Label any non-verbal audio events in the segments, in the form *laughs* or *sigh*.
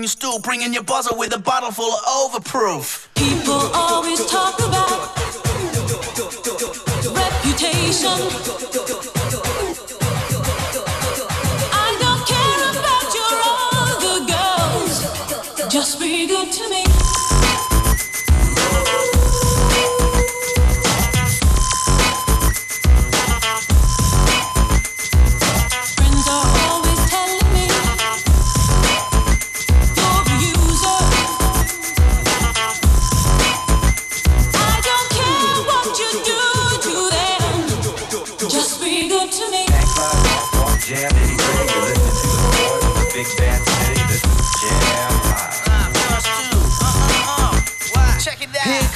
and you still bringing your buzzer with a bottle full of overproof.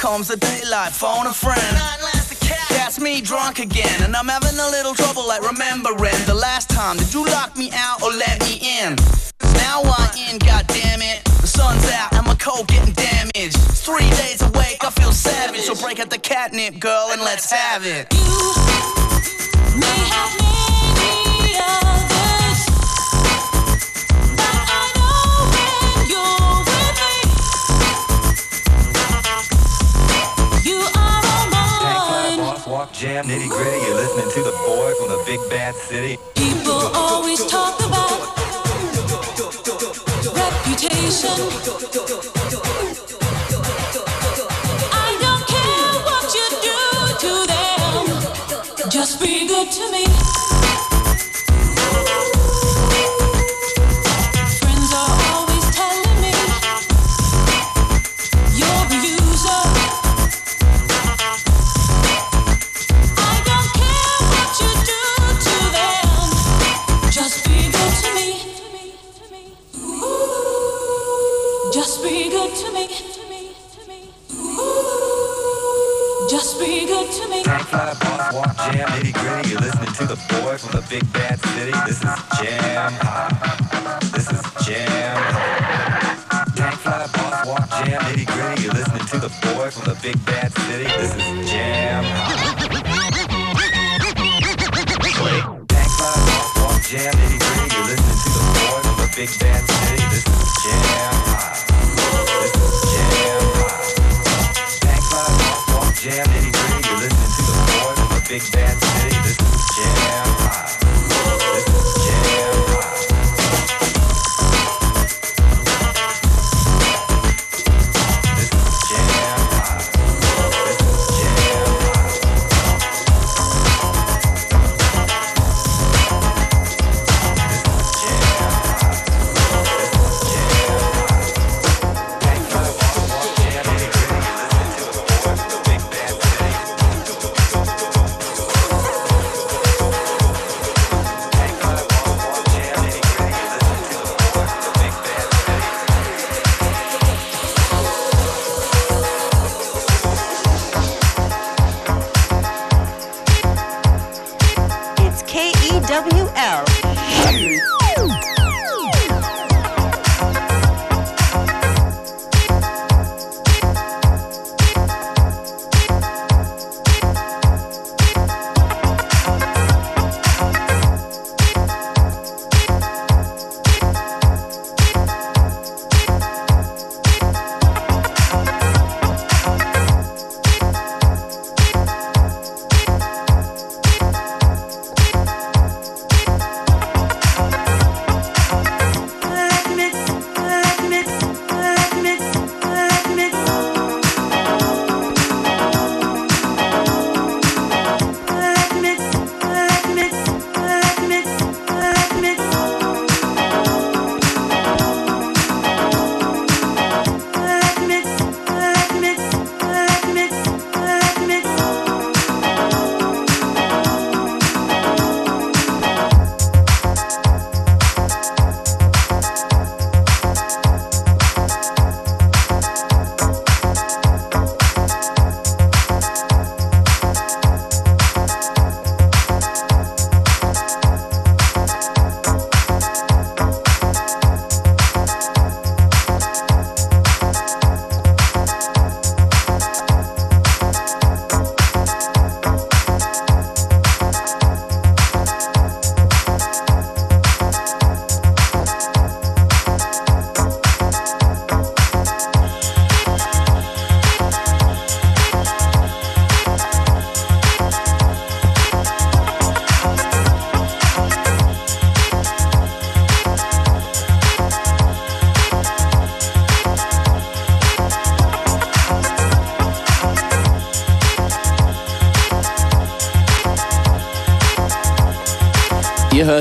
comes the daylight, phone a friend. That's me drunk again, and I'm having a little trouble like remembering the last time. Did you lock me out or let me in? Now I'm in, goddamn it. The sun's out and my coat getting damaged. It's three days awake, I feel savage. So break out the catnip, girl, and let's have it. You may have me. talk jam nitty gritty. You're listening to the boy from the big bad city. People always talk about reputation. I don't care what you do to them. Just be good to me. side, boss walk Jam, nitty gritty. You're listening to the boy from the big bad city. This is Jam Hot. This is Jam Hot. Tank fly, boss, walk, Jam, nitty gritty. You're listening to the boy from the big bad city. This is Jam Hot.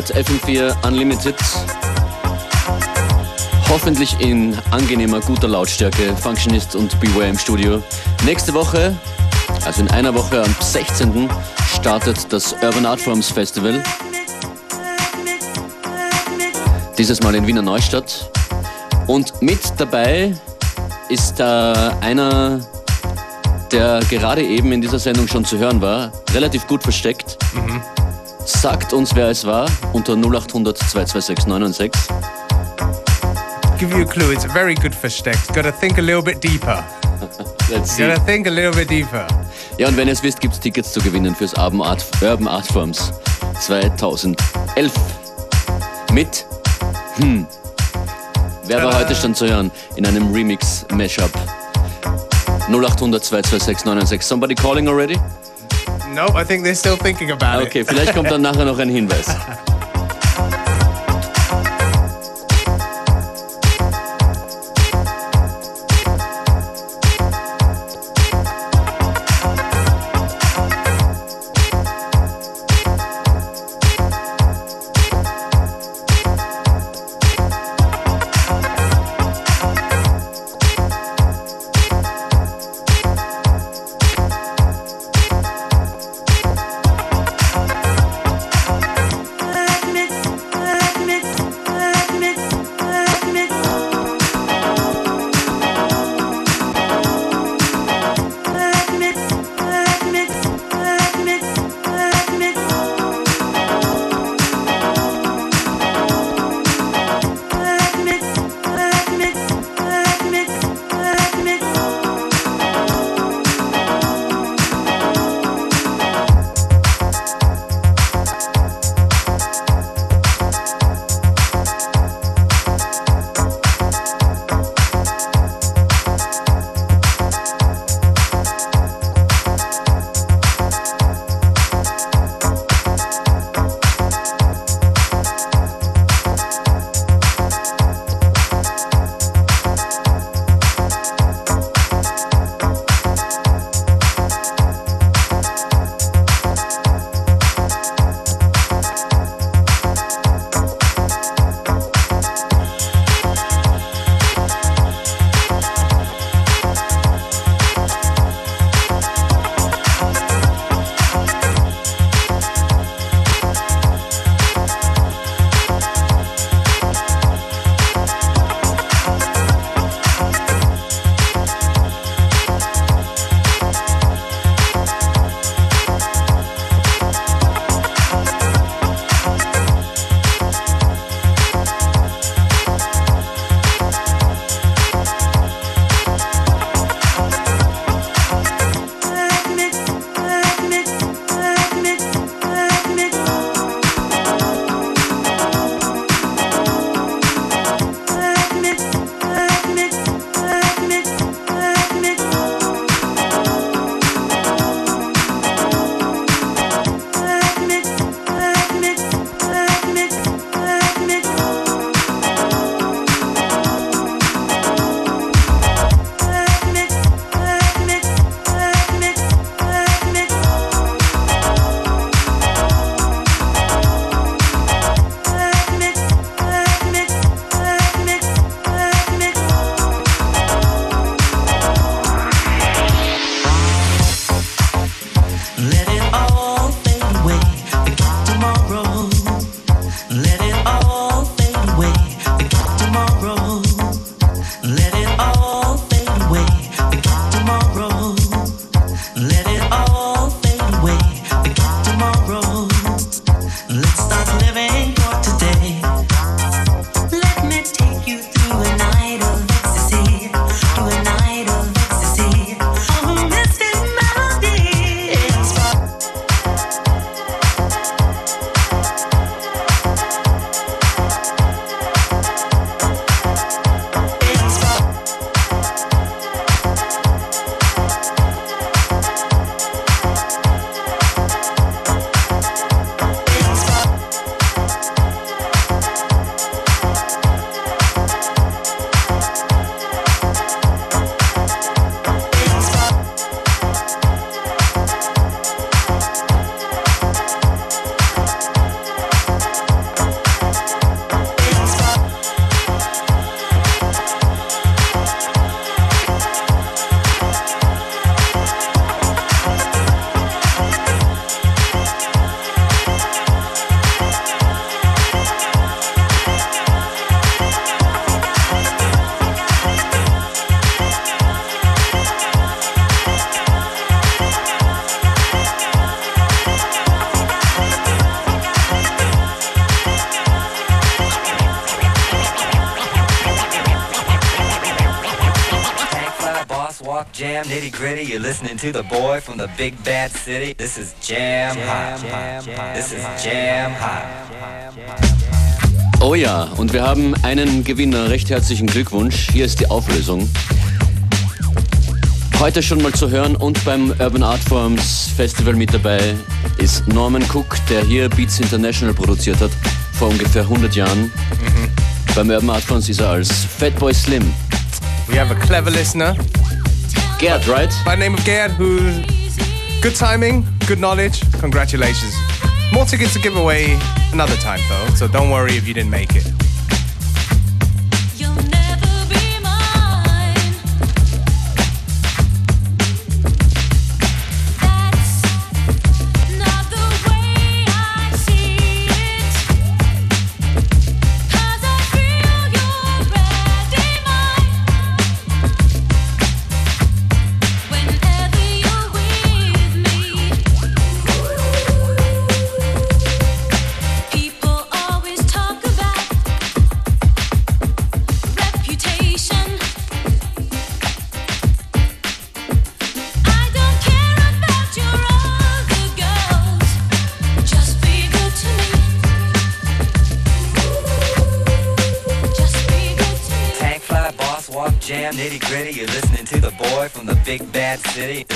Hört FM4 Unlimited. Hoffentlich in angenehmer, guter Lautstärke. Functionist und Beware im Studio. Nächste Woche, also in einer Woche am 16. startet das Urban Art Forms Festival. Dieses Mal in Wiener Neustadt. Und mit dabei ist da einer, der gerade eben in dieser Sendung schon zu hören war, relativ gut versteckt. Sagt uns, wer es war, unter 0800 226 996. Give you a clue. It's very good versteckt. Got to think a little bit deeper. *laughs* Let's see. Got to think a little bit deeper. Ja, und wenn ihr es wisst, gibt es Tickets zu gewinnen fürs Urban Art, Urban Art Forms 2011. Mit, hm, wer war heute schon zu hören in einem Remix-Mashup? 0800 226 996. Somebody calling already? Nope, I think they're still thinking about it. Okay, vielleicht kommt dann nachher noch ein Hinweis. *laughs* listening to the boy from the big bad city. This is Jam Hot. This is Jam Hot. Oh ja, und wir haben einen Gewinner. Recht herzlichen Glückwunsch. Hier ist die Auflösung. Heute schon mal zu hören und beim Urban Art Forms Festival mit dabei ist Norman Cook, der hier Beats International produziert hat, vor ungefähr 100 Jahren. Beim Urban Art Forms ist er als Fatboy Slim. We have a clever listener Gerd, right? by name of Gerd who good timing, good knowledge. Congratulations. More tickets to give away another time though, so don't worry if you didn't make it. City.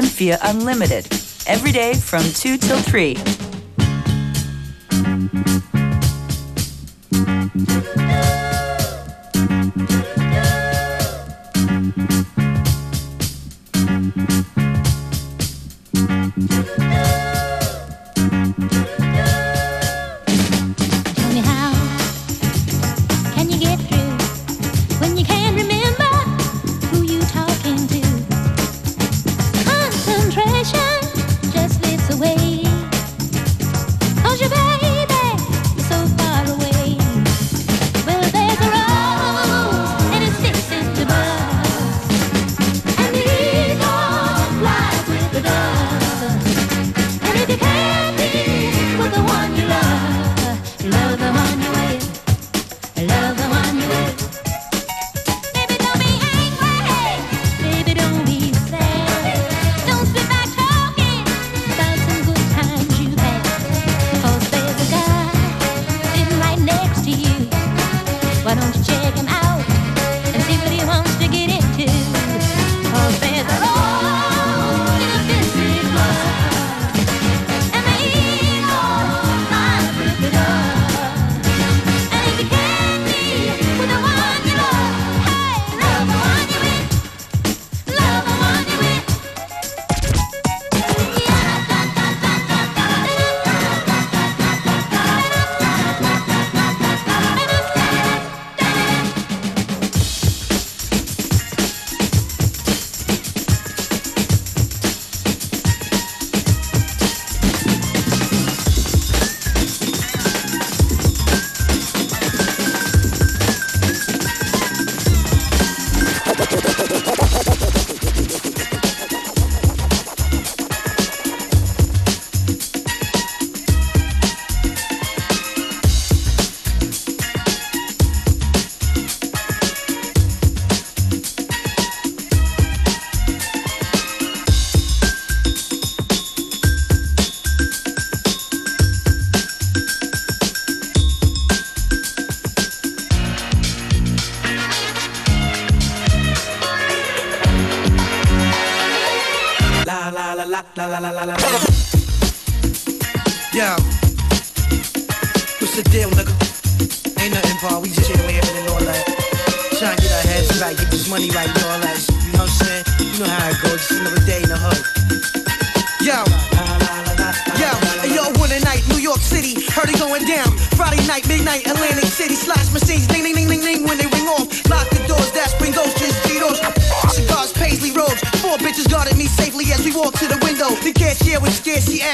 FM4 Unlimited. Every day from 2 till 3.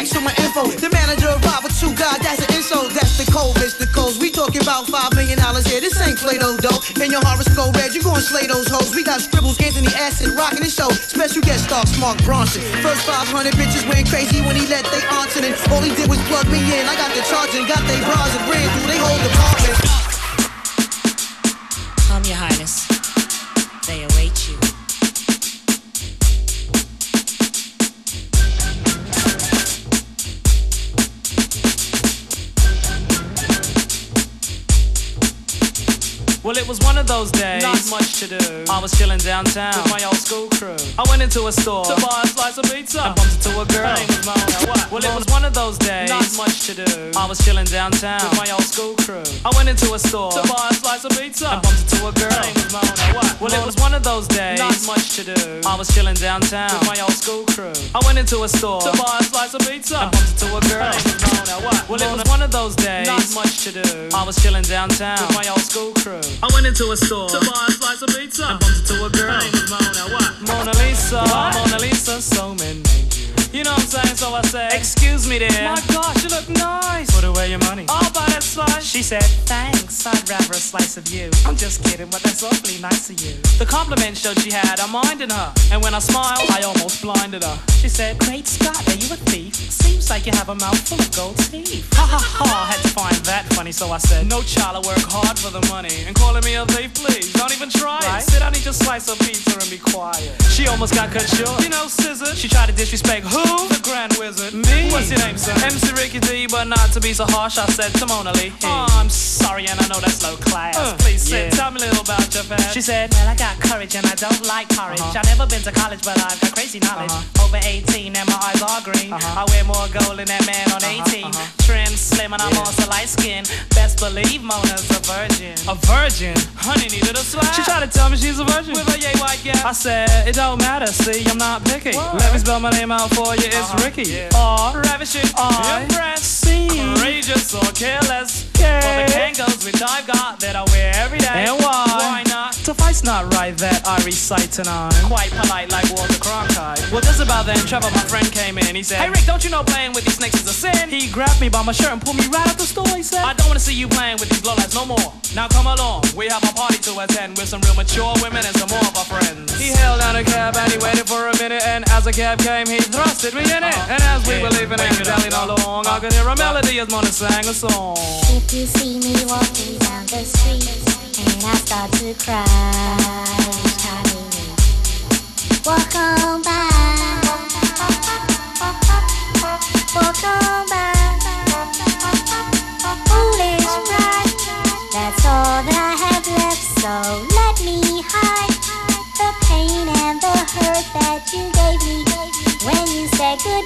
Asked for my info. The manager arrived with two guys, that's an insult, that's the code, Mr. Coles. We talking about five million dollars here, this ain't Play-Doh, dough. In your horoscope red, you gon' slay those hoes. We got scribbles, Anthony acid, rocking the show. Special guest star, Mark Ronson. First 500 bitches went crazy when he let they aunts in. All he did was plug me in. I got the charging, got they bras and ran through they whole department. Come, Your Highness. Those days. Not much to do. I was chilling downtown with my old school crew. I went into a store to buy a slice of pizza and bumped into a girl. Her name was Mona. What? Well, it was one of those days. Not much to do. I was chilling downtown with my old school crew. I went into a store to buy a slice of pizza and bumped into a girl. Her name was Mona. What? Well, it was one of those days. Not much to do. I was chilling downtown with my old school crew. I went into a store to buy a slice of pizza and bumped into a girl. Her name was Mona. What? Well, it was one of those days. Not much to do. I was chilling downtown with my old school crew. I went into a store to buy a slice of pizza and bumped into a girl. Her name was Mona. What? Mona Lisa. Mona Lisa. So many. You know what I'm saying? So I say, Excuse me, dear. My gosh, you look nice. Put away your money. I'll buy that slice. She said, Thanks. I'd rather a slice of you. I'm just kidding, but that's awfully nice of you. The compliment showed she had a mind in her. And when I smiled, I almost blinded her. She said, Great Scott, are you a thief? Seems like you have a mouth full of gold teeth. Ha ha ha, I had to find that funny, so I said, No child, I work hard for the money. And calling me a thief, please, don't even try it. Sit down, eat your slice of pizza and be quiet. She almost got cut short. You know, scissor. She tried to disrespect who? The Grand Wizard. Me? What's your name, sir? MC Ricky D, but not to be so harsh, I said to Mona Lee. Oh, I'm sorry, and I know that's low class. Uh, Please sit, tell me a little about your past. She said, Well, I got courage and I don't like porridge. Uh-huh. I've never been to college, but I've got crazy knowledge. Uh-huh. Over 18 and my eyes are green. Uh-huh. I wear more gold than that man on 18. Trim, slim, and I'm also light skinned. Best believe Mona's a virgin. A virgin? Honey needed a slap. She tried to tell me she's a virgin. With a yay white gap. I said, It don't matter, see, I'm not picky. Let me spell my name out for you, it's Ricky. R, ravishing, I, impress, C, courageous or careless. For the Kangols which I've got that I wear every day. And why? Why not? Suffice not right that I recite tonight. Quite polite like Walter Cronkite. Well, just about then, Trevor, my friend, came in. He said, Hey Rick, don't you know playing with these snakes is a sin? He grabbed me by my shirt and pulled me right out the store. He said, I don't wanna see you playing with these lowlights no more. Now come along, we have a party to attend with some real mature women and some more of our friends. He held down a cab and he waited for a minute, and as the cab came, he thrusted me in it. Uh-huh. And as we were leaving and belly along, I could hear a melody as Mona sang a song. You see me walking down the street and I start to cry each time you walk on by, walk on by. Foolish pride, that's all that I have left. So let me hide the pain and the hurt that you gave me when you said goodbye.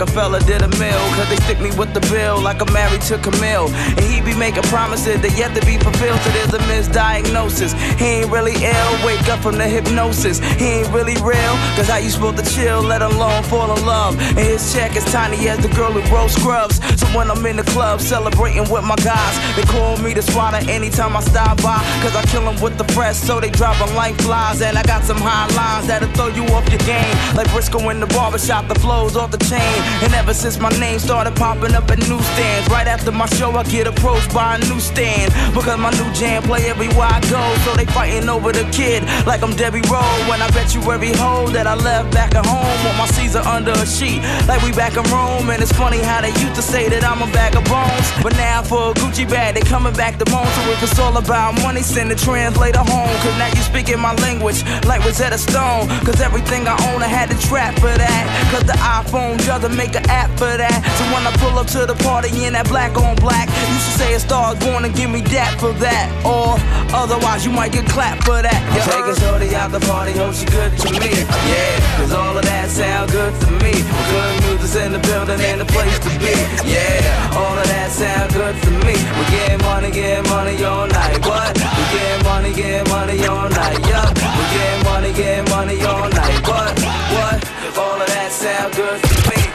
Rockefeller did a mill. Cause they stick me with the bill like I'm married to Camille. And he be making promises that yet to be fulfilled. So there's a misdiagnosis. He ain't really ill. Wake up from the hypnosis. He ain't really real. Cause how you supposed to chill, let alone fall in love? And his check is tiny as the girl who grows scrubs. So when I'm in the club celebrating with my guys, they call me the spotter anytime I stop by. Cause I kill them with the fresh, so they dropping like flies. And I got some high lines that'll throw you off your game. Like Briscoe in the barbershop, the flows off the chain. And ever since my name started popping up at newsstands, right after my show, I get approached by a new newsstand. Because my new jam play everywhere I go. So they fighting over the kid like I'm Debbie Rowe. When I bet you every hoe that I left back at home with my Caesar under a sheet. Like we back in Rome. And it's funny how they used to say that I'm a bag of bones. But now for a Gucci bag, they coming back to bone. So if it's all about money, send the translator home. Cause now you speaking my language like Rosetta Stone. Cause everything I own, I had to trap for that. Cause the iPhone doesn't make an app for that. So when I pull up to the party in that black on black, you should say a star's born and give me that for that. Or otherwise, you might get clapped for that. You Take a shorty out the party, hope she good to me. Yeah, cause all of that sound good to me. Good music's in the building and the place to be. Yeah, all of that sound good to me. We get money, get money all night. What? We get money, get money all night. Yup. We get money, get money all night. What? What? All of that sound good to me.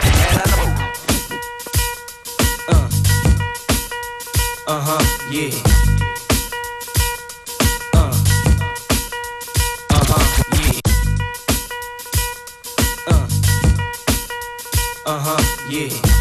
Uh huh, yeah. Uh. Uh-huh, yeah. Uh. Uh-huh, yeah.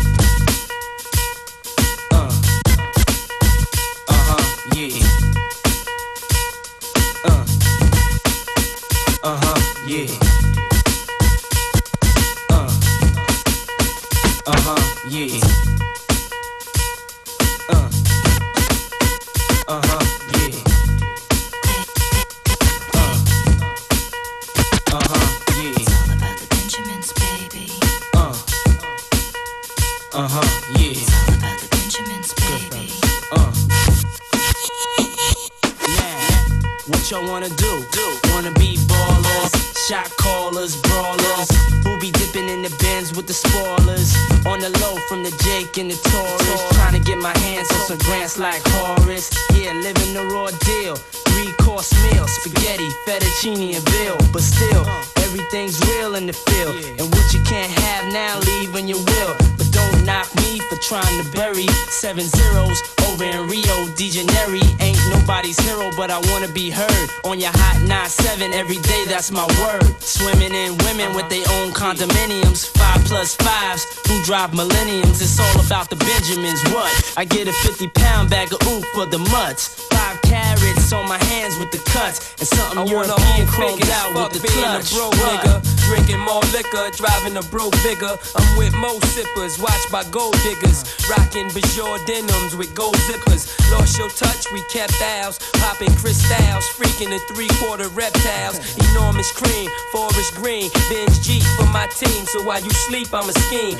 Spaghetti, fettuccine, and veal. But still, everything's real in the field. And what you can't have now, leave when you will. But don't knock me for trying to bury seven zeros over in Rio de Janeiro. Ain't nobody's hero, but I wanna be heard on your hot 9-7 every day. That's my word. Swimming in women with their own uh-huh. condominiums, five plus fives who drive millenniums. It's all about the Benjamins. What? I get a 50 pound bag of oof for the mutts. Carats on my hands with the cuts, and something I European chromed out with the clutch. a broke What? nigga, drinking more liquor, driving a broke bigger. I'm with mo sippers, watched by gold diggers, rocking Bajor denims with gold zippers. Lost your touch, we kept ours, popping crystals, freaking the three quarter reptiles. *laughs* Enormous cream, forest green, binge G for my team. So while you sleep, I'm a scheme.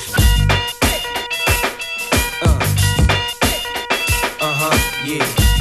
Uh huh, yeah.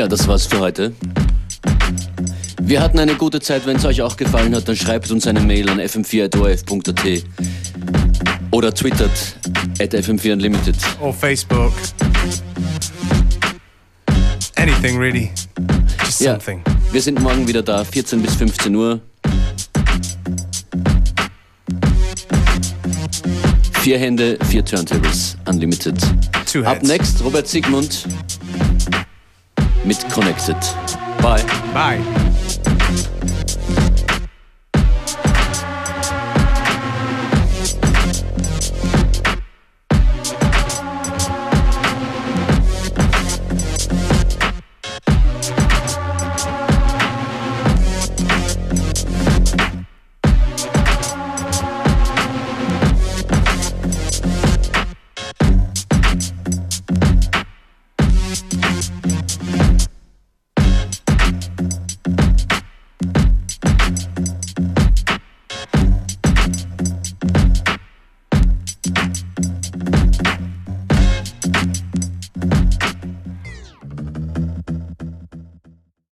Ja, das war's für heute. Wir hatten eine gute Zeit. Wenn es euch auch gefallen hat, dann schreibt uns eine Mail an fm4.orf.at oder twittert at fm4unlimited. Or Facebook. Anything really. Just ja, something. Wir sind morgen wieder da, 14 bis 15 Uhr. Vier Hände, vier Turntables, unlimited. Up next Robert Sigmund. mit Connected. Bye. Bye.